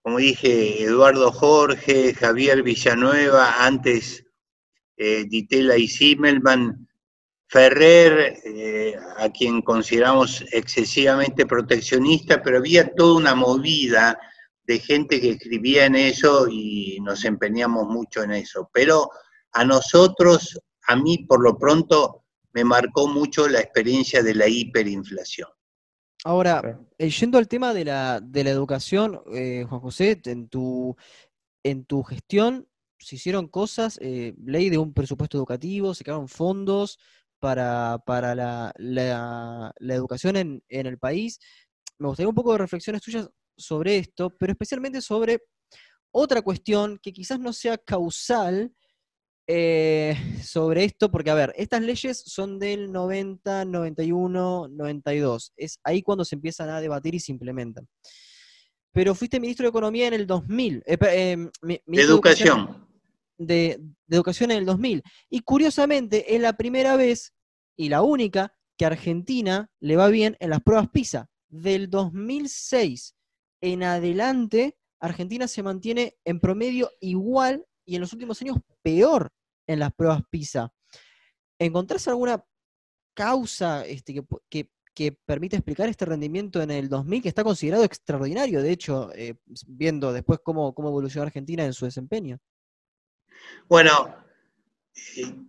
como dije, Eduardo Jorge, Javier Villanueva, antes eh, Ditela y Zimmelman, Ferrer, eh, a quien consideramos excesivamente proteccionista, pero había toda una movida de gente que escribía en eso y nos empeñamos mucho en eso. Pero a nosotros, a mí por lo pronto, me marcó mucho la experiencia de la hiperinflación. Ahora, eh, yendo al tema de la, de la educación, Juan José, en tu, en tu gestión, se hicieron cosas, eh, ley de un presupuesto educativo, se crearon fondos para, la, educación en, el país. Me gustaría un poco de reflexiones tuyas sobre esto, pero especialmente sobre otra cuestión que quizás no sea causal eh, sobre esto, porque a ver, estas leyes son del 90, 91, 92. Es ahí cuando se empiezan a debatir y se implementan. Pero fuiste ministro de Economía en el 2000. Eh, eh educación de, educación en el 2000. Y curiosamente, es la primera vez y la única que Argentina le va bien en las pruebas PISA. Del 2006 en adelante, Argentina se mantiene en promedio igual y en los últimos años peor en las pruebas PISA. ¿Encontrás alguna causa este, que, que, permite explicar este rendimiento en el 2000 que está considerado extraordinario, de hecho, eh, viendo después cómo, cómo evolucionó Argentina en su desempeño? Bueno,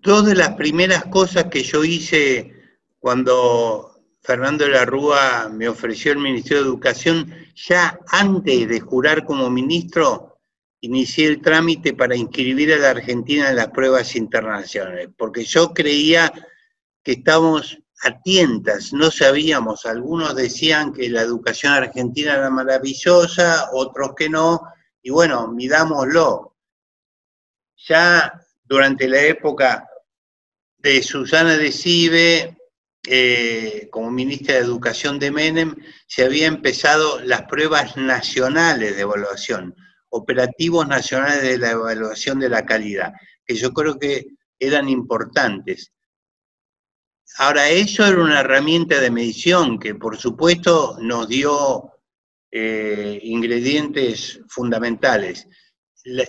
dos de las primeras cosas que yo hice cuando Fernando de la Rúa me ofreció el Ministerio de Educación, ya antes de jurar como ministro, inicié el trámite para inscribir a la Argentina en las pruebas internacionales, porque yo creía que estábamos a no sabíamos, algunos decían que la educación argentina era maravillosa, otros que no, y bueno, midámoslo, ya durante la época de Susana de Cibe, eh, como ministra de Educación de Menem, se había empezado las pruebas nacionales de evaluación, operativos nacionales de la evaluación de la calidad, que yo creo que eran importantes. Ahora, eso era una herramienta de medición que por supuesto nos dio eh, ingredientes fundamentales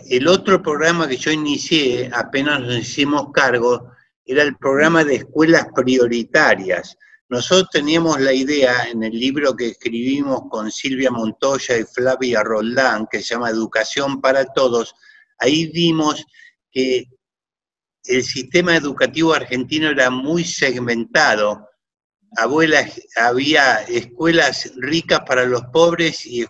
el otro programa que yo inicié, apenas nos hicimos cargo, era el programa de escuelas prioritarias. Nosotros teníamos la idea en el libro que escribimos con Silvia Montoya y Flavia Roldán, que se llama Educación para Todos, ahí vimos que el sistema educativo argentino era muy segmentado. Abuelas, había escuelas ricas para los pobres y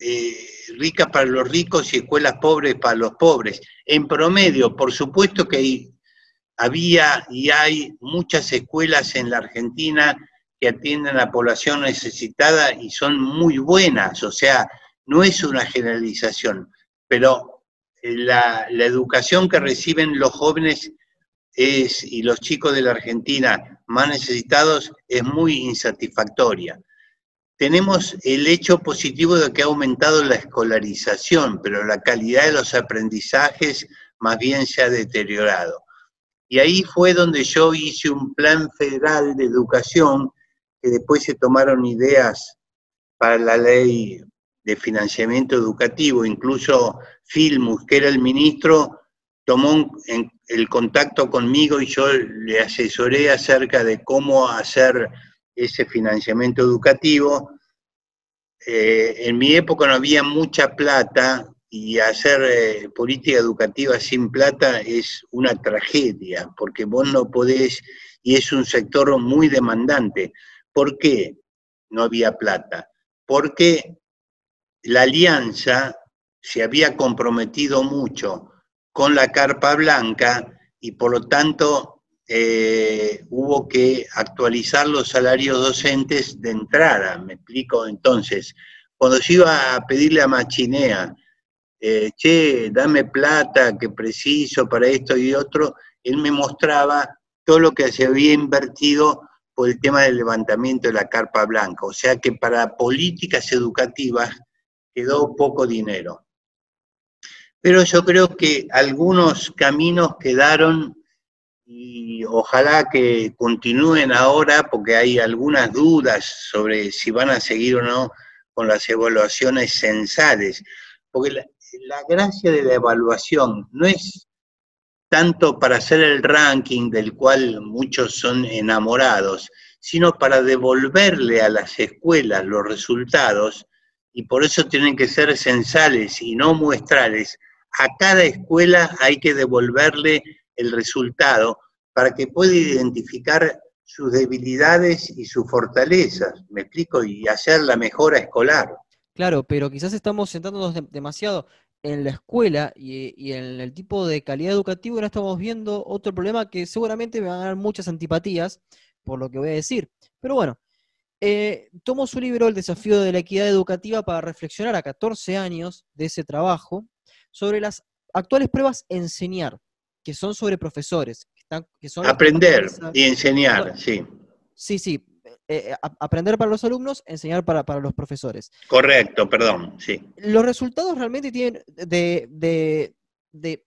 eh, ricas para los ricos y escuelas pobres para los pobres. En promedio, por supuesto que había y hay muchas escuelas en la Argentina que atienden a la población necesitada y son muy buenas, o sea, no es una generalización, pero la, la educación que reciben los jóvenes es, y los chicos de la Argentina más necesitados es muy insatisfactoria tenemos el hecho positivo de que ha aumentado la escolarización, pero la calidad de los aprendizajes más bien se ha deteriorado. Y ahí fue donde yo hice un plan federal de educación, que después se tomaron ideas para la ley de financiamiento educativo, incluso Filmus, que era el ministro, tomó el contacto conmigo y yo le asesoré acerca de cómo hacer ese financiamiento educativo. Eh, en mi época no había mucha plata y hacer eh, política educativa sin plata es una tragedia, porque vos no podés, y es un sector muy demandante. ¿Por qué no había plata? Porque la alianza se había comprometido mucho con la carpa blanca y por lo tanto eh, hubo que actualizar los salarios docentes de entrada, me explico entonces. Cuando se iba a pedirle a Machinea eh, che, dame plata que preciso para esto y otro, él me mostraba todo lo que se había invertido por el tema del levantamiento de la carpa blanca. O sea que para políticas educativas quedó poco dinero. Pero yo creo que algunos caminos quedaron y ojalá que continúen ahora porque hay algunas dudas sobre si van a seguir o no con las evaluaciones censales. Porque la gracia de la evaluación no es tanto para hacer el ranking del cual muchos son enamorados, sino para devolverle a las escuelas los resultados, y por eso tienen que ser censales y no muestrales. A cada escuela hay que devolverle el resultado para que pueda identificar sus debilidades y sus fortalezas, me explico, y hacer la mejora escolar. Claro, pero quizás estamos sentándonos demasiado en la escuela y, en el tipo de calidad educativa, no estamos viendo otro problema que seguramente me van a dar muchas antipatías por lo que voy a decir. Pero bueno, eh, tomo su libro El desafío de la equidad educativa para reflexionar a 14 años de ese trabajo sobre las actuales pruebas enseñar, que son sobre profesores. Que están, que son Aprender y enseñar, sí. Sí, sí, eh, eh, aprender para los alumnos, enseñar para, los profesores. Correcto, perdón, sí. Los resultados realmente tienen de,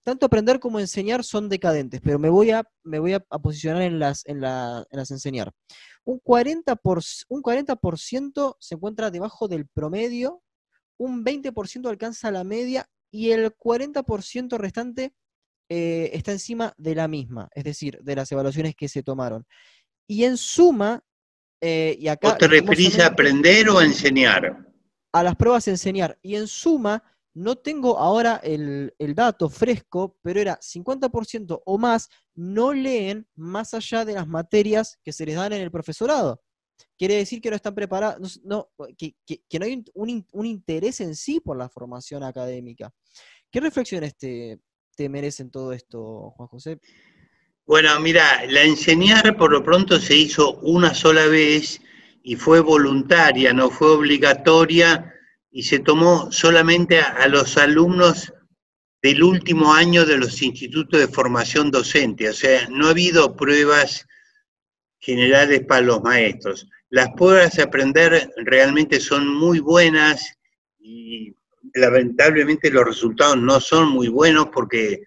tanto aprender como enseñar son decadentes, pero me voy a, me voy a, posicionar en las, en, las enseñar. Un 40%, por, un 40 se encuentra debajo del promedio, un 20% alcanza la media y el 40% restante eh, está encima de la misma, es decir, de las evaluaciones que se tomaron. Y en suma, eh, y acá, te referís a aprender o a enseñar? A las pruebas enseñar. Y en suma, no tengo ahora el, dato fresco, pero era 50% o más no leen más allá de las materias que se les dan en el profesorado. Quiere decir que no están preparados, no, que, no hay un, interés en sí por la formación académica. ¿Qué reflexiones te, te merecen todo esto, Juan José? Bueno, mira, la enseñar por lo pronto se hizo una sola vez y fue voluntaria, no fue obligatoria y se tomó solamente a, los alumnos del último año de los institutos de formación docente. O sea, no ha habido pruebas generales para los maestros. Las pruebas de aprender realmente son muy buenas y lamentablemente los resultados no son muy buenos porque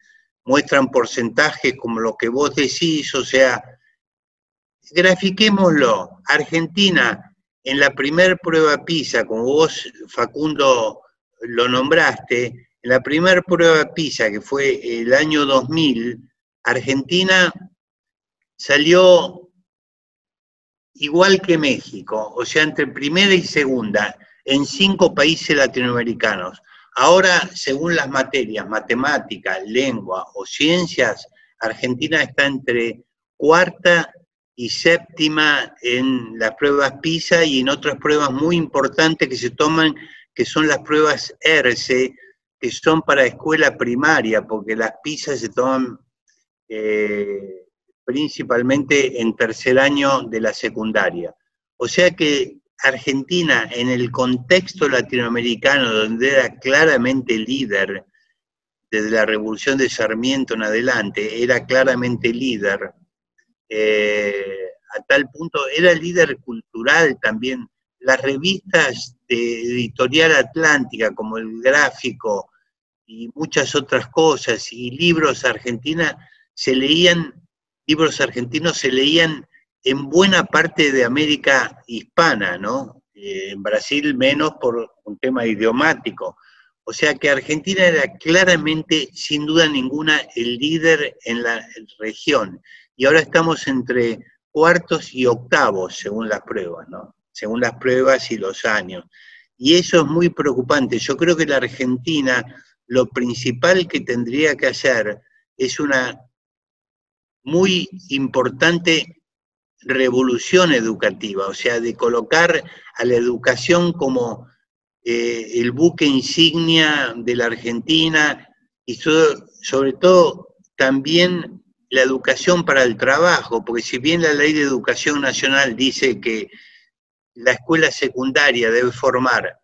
muestran porcentajes como lo que vos decís, o sea, grafiquémoslo. Argentina, en la primer prueba PISA, como vos, Facundo, lo nombraste, en la primer prueba PISA, que fue el año 2000, Argentina salió igual que México, o sea, entre primera y segunda, en cinco países latinoamericanos. Ahora, según las materias, matemática, lengua o ciencias, Argentina está entre cuarta y séptima en las pruebas PISA y en otras pruebas muy importantes que se toman, que son las pruebas ERCE, que son para escuela primaria, porque las PISA se toman eh, principalmente en tercer año de la secundaria. O sea que Argentina, en el contexto latinoamericano, donde era claramente líder, desde la revolución de Sarmiento en adelante, era claramente líder, eh, a tal punto, era líder cultural también. Las revistas de editorial atlántica, como el gráfico y muchas otras cosas, y libros argentinos, se leían, libros argentinos se leían en buena parte de América hispana, ¿no? Eh, en Brasil menos por un tema idiomático. O sea que Argentina era claramente, sin duda ninguna, el líder en la región. Y ahora estamos entre cuartos y octavos, según las pruebas, ¿no? Según las pruebas y los años. Y eso es muy preocupante. Yo creo que la Argentina, lo principal que tendría que hacer es una muy importante revolución educativa, o sea, de colocar a la educación como eh, el buque insignia de la Argentina y sobre todo también la educación para el trabajo, porque si bien la ley de educación nacional dice que la escuela secundaria debe formar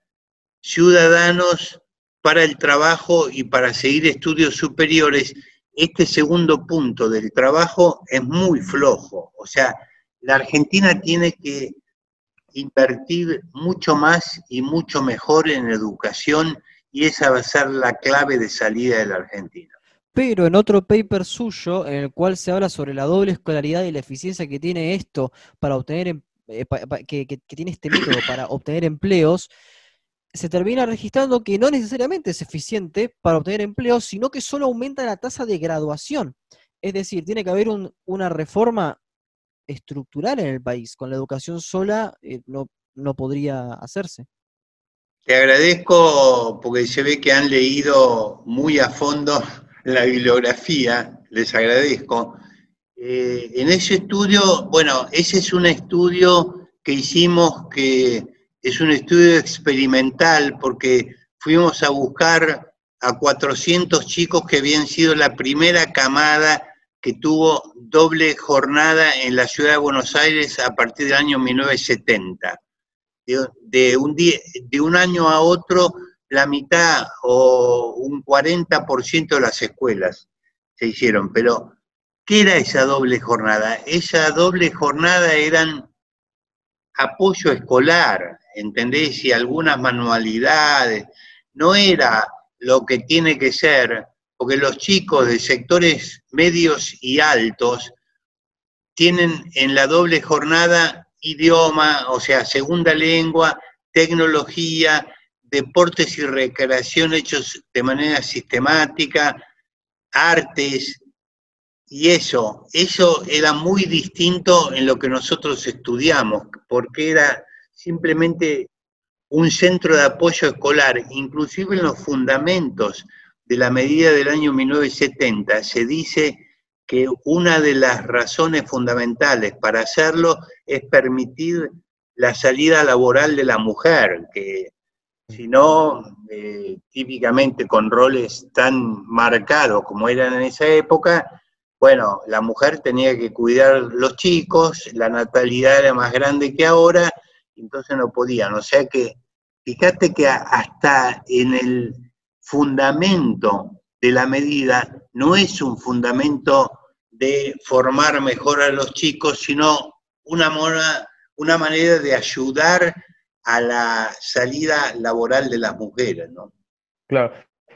ciudadanos para el trabajo y para seguir estudios superiores, este segundo punto del trabajo es muy flojo. O sea, la Argentina tiene que invertir mucho más y mucho mejor en educación y esa va a ser la clave de salida de la Argentina. Pero en otro paper suyo, en el cual se habla sobre la doble escolaridad y la eficiencia que tiene esto para obtener, em, eh, que, tiene este método para obtener empleos, se termina registrando que no necesariamente es eficiente para obtener empleos, sino que solo aumenta la tasa de graduación. Es decir, tiene que haber una reforma estructural en el país. Con la educación sola eh, no, no podría hacerse. Te agradezco porque se ve que han leído muy a fondo la bibliografía, les agradezco. Eh, en ese estudio, bueno, ese es un estudio que hicimos que es un estudio experimental porque fuimos a buscar a 400 chicos que habían sido la primera camada que tuvo doble jornada en la ciudad de Buenos Aires a partir del año 1970 de, un, de un año a otro la mitad o un 40% de las escuelas se hicieron. Pero, ¿qué era esa doble jornada? Esa doble jornada eran apoyo escolar, ¿entendés? Y algunas manualidades. No era lo que tiene que ser, porque los chicos de sectores medios y altos tienen en la doble jornada idioma, o sea, segunda lengua, tecnología, deportes y recreación hechos de manera sistemática, artes, y eso, eso era muy distinto en lo que nosotros estudiamos, porque era simplemente un centro de apoyo escolar, inclusive en los fundamentos de la medida del año 1970, se dice que una de las razones fundamentales para hacerlo es permitir la salida laboral de la mujer, que si no, eh, típicamente con roles tan marcados como eran en esa época, bueno, la mujer tenía que cuidar los chicos, la natalidad era más grande que ahora, entonces no podían. O sea que, fíjate que hasta en el fundamento de la medida no es un fundamento de formar mejor a los chicos, sino una, una manera de ayudar a la salida laboral de las mujeres, ¿no? Claro.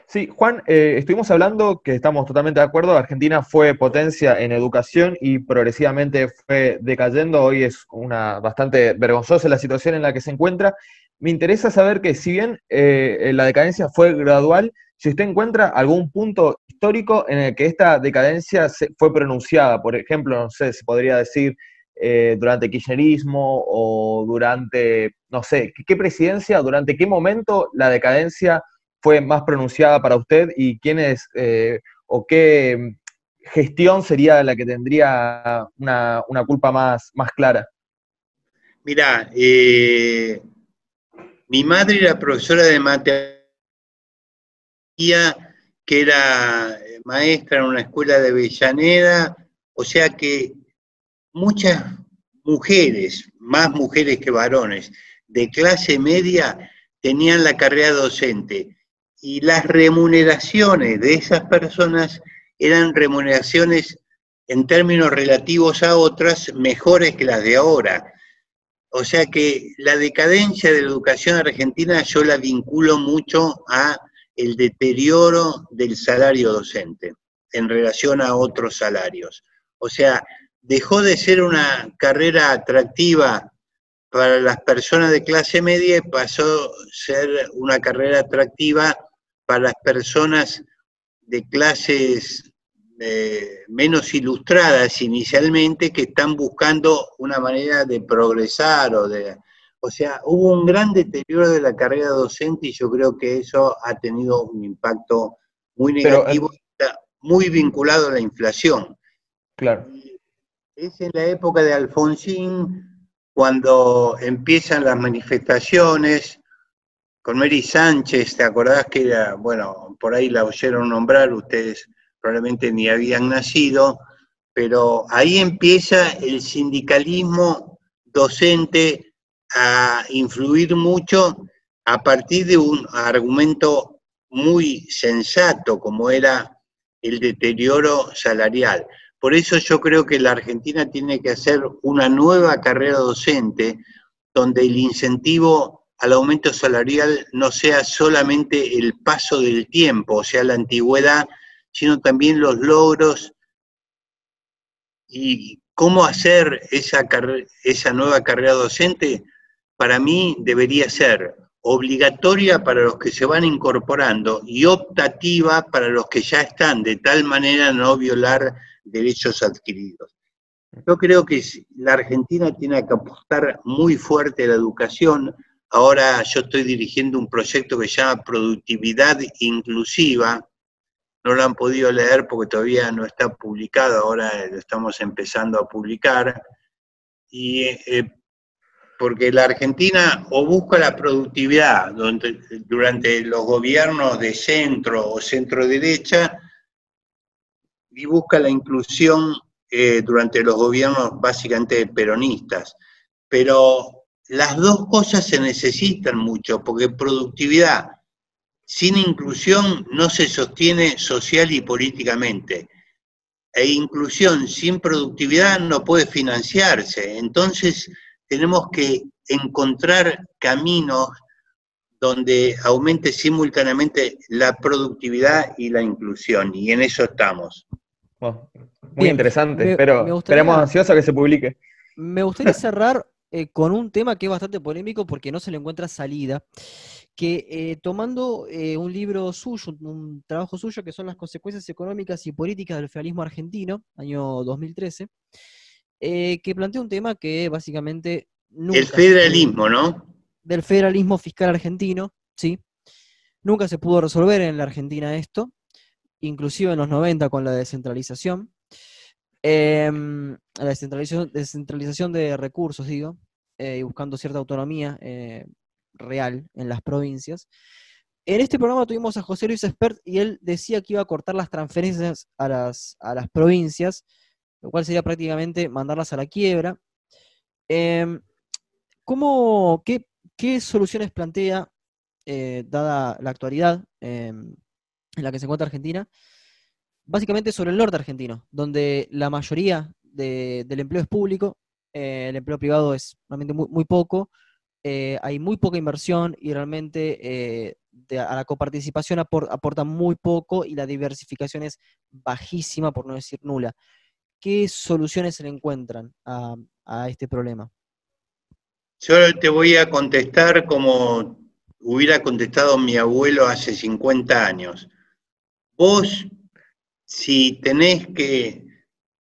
Sí, Juan, eh, estuvimos hablando que estamos totalmente de acuerdo, Argentina fue potencia en educación y progresivamente fue decayendo, hoy es una bastante vergonzosa la situación en la que se encuentra. Me interesa saber que si bien eh, la decadencia fue gradual, si usted encuentra algún punto histórico en el que esta decadencia se fue pronunciada, por ejemplo, no sé, se podría decir eh, durante el kirchnerismo o durante, no sé, ¿qué, presidencia, durante qué momento la decadencia fue más pronunciada para usted y quién es eh, o qué gestión sería la que tendría una, culpa más, más clara? Mira, eh, mi madre era profesora de matemáticas que era eh, maestra en una escuela de Avellaneda, o sea que muchas mujeres, más mujeres que varones, de clase media, tenían la carrera docente. Y las remuneraciones de esas personas eran remuneraciones en términos relativos a otras mejores que las de ahora. O sea que la decadencia de la educación argentina yo la vinculo mucho a el deterioro del salario docente en relación a otros salarios. O sea, dejó de ser una carrera atractiva para las personas de clase media y pasó a ser una carrera atractiva para las personas de clases eh, menos ilustradas inicialmente que están buscando una manera de progresar o de o sea, hubo un gran deterioro de la carrera docente y yo creo que eso ha tenido un impacto muy negativo, está muy vinculado a la inflación. Claro. Es en la época de Alfonsín cuando empiezan las manifestaciones con Mary Sánchez, ¿te acordás que era, bueno, por ahí la oyeron nombrar, ustedes probablemente ni habían nacido, pero ahí empieza el sindicalismo docente a influir mucho a partir de un argumento muy sensato como era el deterioro salarial. Por eso yo creo que la Argentina tiene que hacer una nueva carrera docente donde el incentivo al aumento salarial no sea solamente el paso del tiempo, o sea, la antigüedad, sino también los logros y cómo hacer esa, esa nueva carrera docente, para mí debería ser obligatoria para los que se van incorporando y optativa para los que ya están, de tal manera no violar derechos adquiridos. Yo creo que la Argentina tiene que apostar muy fuerte a la educación. Ahora yo estoy dirigiendo un proyecto que se llama Productividad Inclusiva. No lo han podido leer porque todavía no está publicado, ahora lo estamos empezando a publicar. Y eh, porque la Argentina o busca la productividad durante los gobiernos de centro o centro derecha y busca la inclusión eh, durante los gobiernos básicamente peronistas. Pero las dos cosas se necesitan mucho, porque productividad sin inclusión no se sostiene social y políticamente. E inclusión sin productividad no puede financiarse. Entonces, tenemos que encontrar caminos donde aumente simultáneamente la productividad y la inclusión, y en eso estamos. muy interesante, pero esperemos ansiosos a que se publique. Me gustaría cerrar eh, con un tema que es bastante polémico porque no se le encuentra salida, que eh, tomando eh, un libro suyo, un trabajo suyo, que son las consecuencias económicas y políticas del federalismo argentino, año 2013, eh, que plantea un tema que básicamente... el federalismo, ¿no? Del federalismo fiscal argentino, sí. Nunca se pudo resolver en la Argentina esto, inclusive en los 90 con la descentralización. Em, la descentralización, descentralización, de recursos, digo, y buscando cierta autonomía eh, real en las provincias. En este programa tuvimos a José Luis Espert y él decía que iba a cortar las transferencias a las, a las provincias lo cual sería prácticamente mandarlas a la quiebra. Em, ¿cómo, qué, soluciones plantea, eh, dada la actualidad em, en la que se encuentra Argentina? Básicamente sobre el norte argentino, donde la mayoría del empleo es público, eh, el empleo privado es realmente muy, poco, eh, hay muy poca inversión y realmente a la coparticipación aporta muy poco y la diversificación es bajísima, por no decir nula. ¿qué soluciones se le encuentran a, este problema? Yo te voy a contestar como hubiera contestado mi abuelo hace 50 años. Vos, si tenés que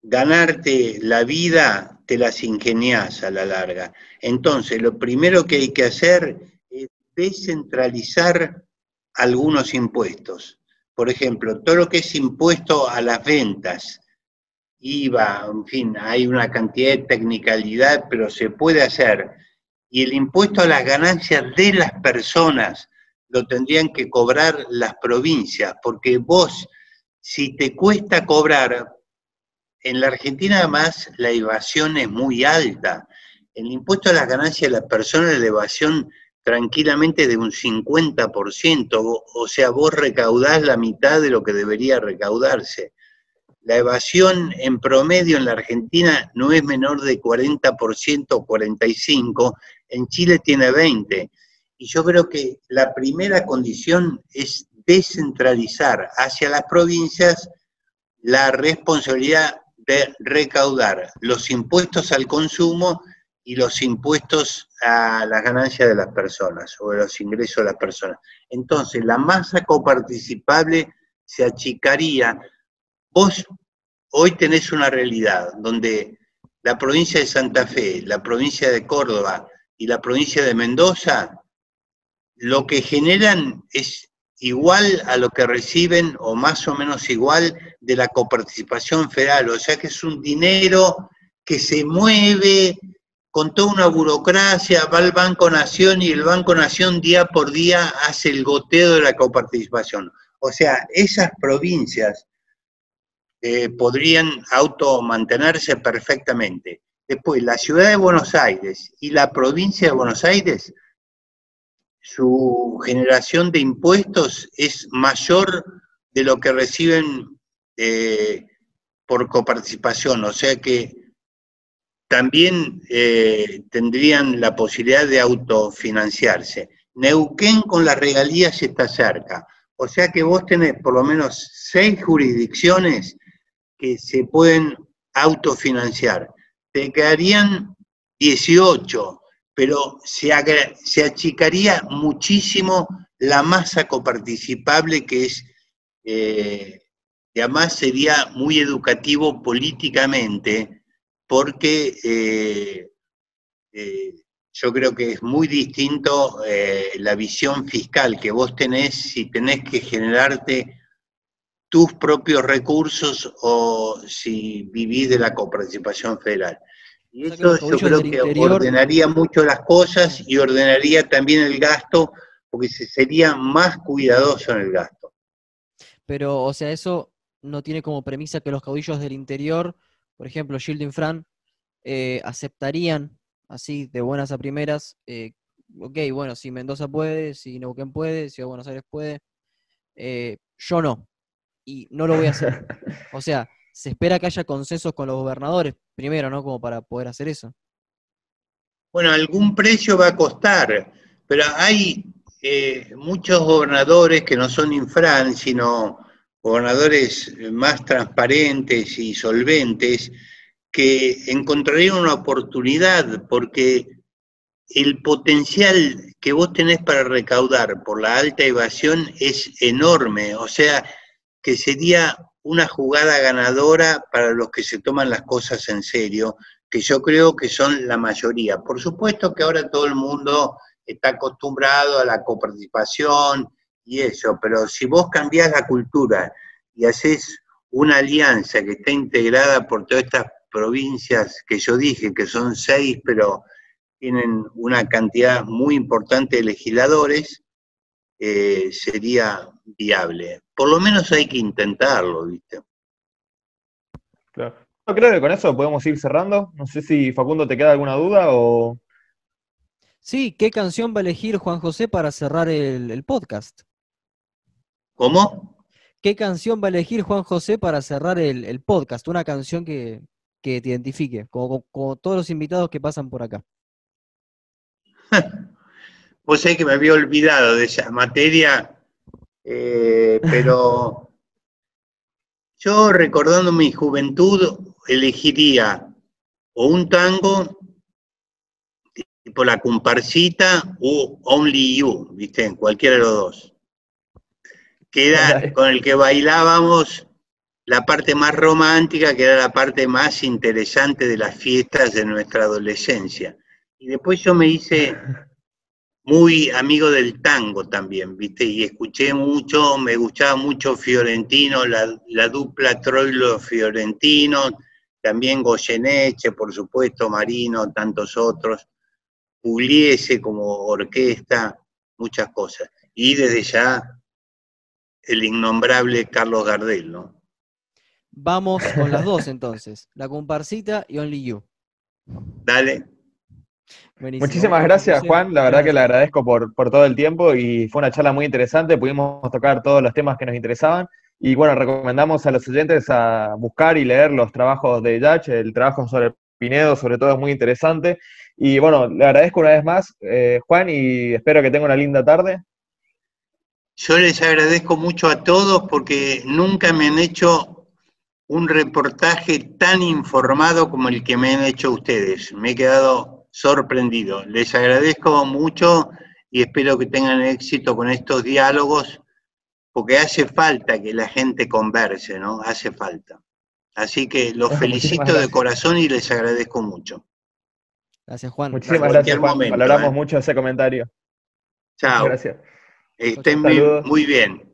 ganarte la vida, te las ingeniás a la larga. Entonces, lo primero que hay que hacer es descentralizar algunos impuestos. Por ejemplo, todo lo que es impuesto a las ventas, IVA, en fin, hay una cantidad de tecnicalidad, pero se puede hacer. Y el impuesto a las ganancias de las personas lo tendrían que cobrar las provincias, porque vos, si te cuesta cobrar, en la Argentina además la evasión es muy alta. El impuesto a las ganancias de las personas, la evasión tranquilamente de un 50%, o sea, vos recaudás la mitad de lo que debería recaudarse. La evasión en promedio en la Argentina no es menor de 40% o 45%, en Chile tiene 20%. Y yo creo que la primera condición es descentralizar hacia las provincias la responsabilidad recaudar los impuestos al consumo y los impuestos a las ganancias de las personas o los ingresos de las personas. Entonces, la masa coparticipable se achicaría Vos hoy tenés una realidad donde la provincia de Santa Fe, la provincia de Córdoba y la provincia de Mendoza, lo que generan es igual a lo que reciben o más o menos igual de la coparticipación federal, o sea que es un dinero que se mueve con toda una burocracia, va al Banco Nación y el Banco Nación día por día hace el goteo de la coparticipación. O sea, esas provincias eh, podrían automantenerse perfectamente. Después, la ciudad de Buenos Aires y la provincia de Buenos Aires su generación de impuestos es mayor de lo que reciben eh, por coparticipación, o sea que también eh, tendrían la posibilidad de autofinanciarse. Neuquén con las regalías está cerca, o sea que vos tenés por lo menos seis jurisdicciones que se pueden autofinanciar. Te quedarían 18, pero se, se achicaría muchísimo la masa coparticipable que es, eh, y además sería muy educativo políticamente, porque eh, eh, yo creo que es muy distinto la visión fiscal que vos tenés si tenés que generarte tus propios recursos o si vivís de la coparticipación federal. Y eso yo creo que ordenaría mucho las cosas y ordenaría también el gasto, porque se sería más cuidadoso en el gasto. Pero, o sea, eso no tiene como premisa que los caudillos del interior, por ejemplo, Shielding Fran, eh, aceptarían así de buenas a primeras, eh, ok, bueno, si Mendoza puede, si Neuquén puede, si Buenos Aires puede, eh, yo no, y no lo voy a hacer. O sea, se espera que haya consensos con los gobernadores primero, ¿no? Como para poder hacer eso. Bueno, algún precio va a costar, pero hay eh, muchos gobernadores que no son infran, sino gobernadores más transparentes y solventes, que encontrarían una oportunidad porque el potencial que vos tenés para recaudar por la alta evasión es enorme, o sea, que sería una jugada ganadora para los que se toman las cosas en serio, que yo creo que son la mayoría. Por supuesto que ahora todo el mundo está acostumbrado a la coparticipación y eso, pero si vos cambiás la cultura y haces una alianza que está integrada por todas estas provincias que yo dije, que son seis, pero tienen una cantidad muy importante de legisladores, eh, sería viable. Por lo menos hay que intentarlo, ¿viste? Claro. Yo creo que con eso podemos ir cerrando. No sé si Facundo te queda alguna duda o... Sí, ¿qué canción va a elegir Juan José para cerrar el, podcast? ¿Cómo? ¿Qué canción va a elegir Juan José para cerrar el, podcast? Una canción que, te identifique, como, como, todos los invitados que pasan por acá. Vos sabés que me había olvidado de esa materia eh, pero yo recordando mi juventud elegiría o un tango tipo la comparsita o Only You, ¿viste? En cualquiera de los dos. Que era con el que bailábamos la parte más romántica, que era la parte más interesante de las fiestas de nuestra adolescencia. Y después yo me hice muy amigo del tango también, ¿viste? Y escuché mucho, me gustaba mucho Fiorentino, la, dupla Troilo-Fiorentino, también Goyeneche, por supuesto, Marino, tantos otros, Pugliese como orquesta, muchas cosas. Y desde ya el innombrable Carlos Gardel, ¿no? Vamos con las dos entonces, la comparsita y Only You. Dale. Muchísimas gracias, Juan. La verdad que le agradezco por, todo el tiempo y fue una charla muy interesante. Pudimos tocar todos los temas que nos interesaban. Y bueno, recomendamos a los oyentes a buscar y leer los trabajos de Yach. El trabajo sobre Pinedo, sobre todo, es muy interesante. Y bueno, le agradezco una vez más, eh, Juan, y espero que tenga una linda tarde. Yo les agradezco mucho a todos porque nunca me han hecho un reportaje tan informado como el que me han hecho ustedes. Me he quedado sorprendido. Les agradezco mucho y espero que tengan éxito con estos diálogos, porque hace falta que la gente converse, ¿no? Hace falta. Así que los felicito de corazón y les agradezco mucho. Gracias, Juan. Muchísimas gracias, Juan. Valoramos ¿eh? mucho ese comentario. Chao. Gracias. Estén muy bien.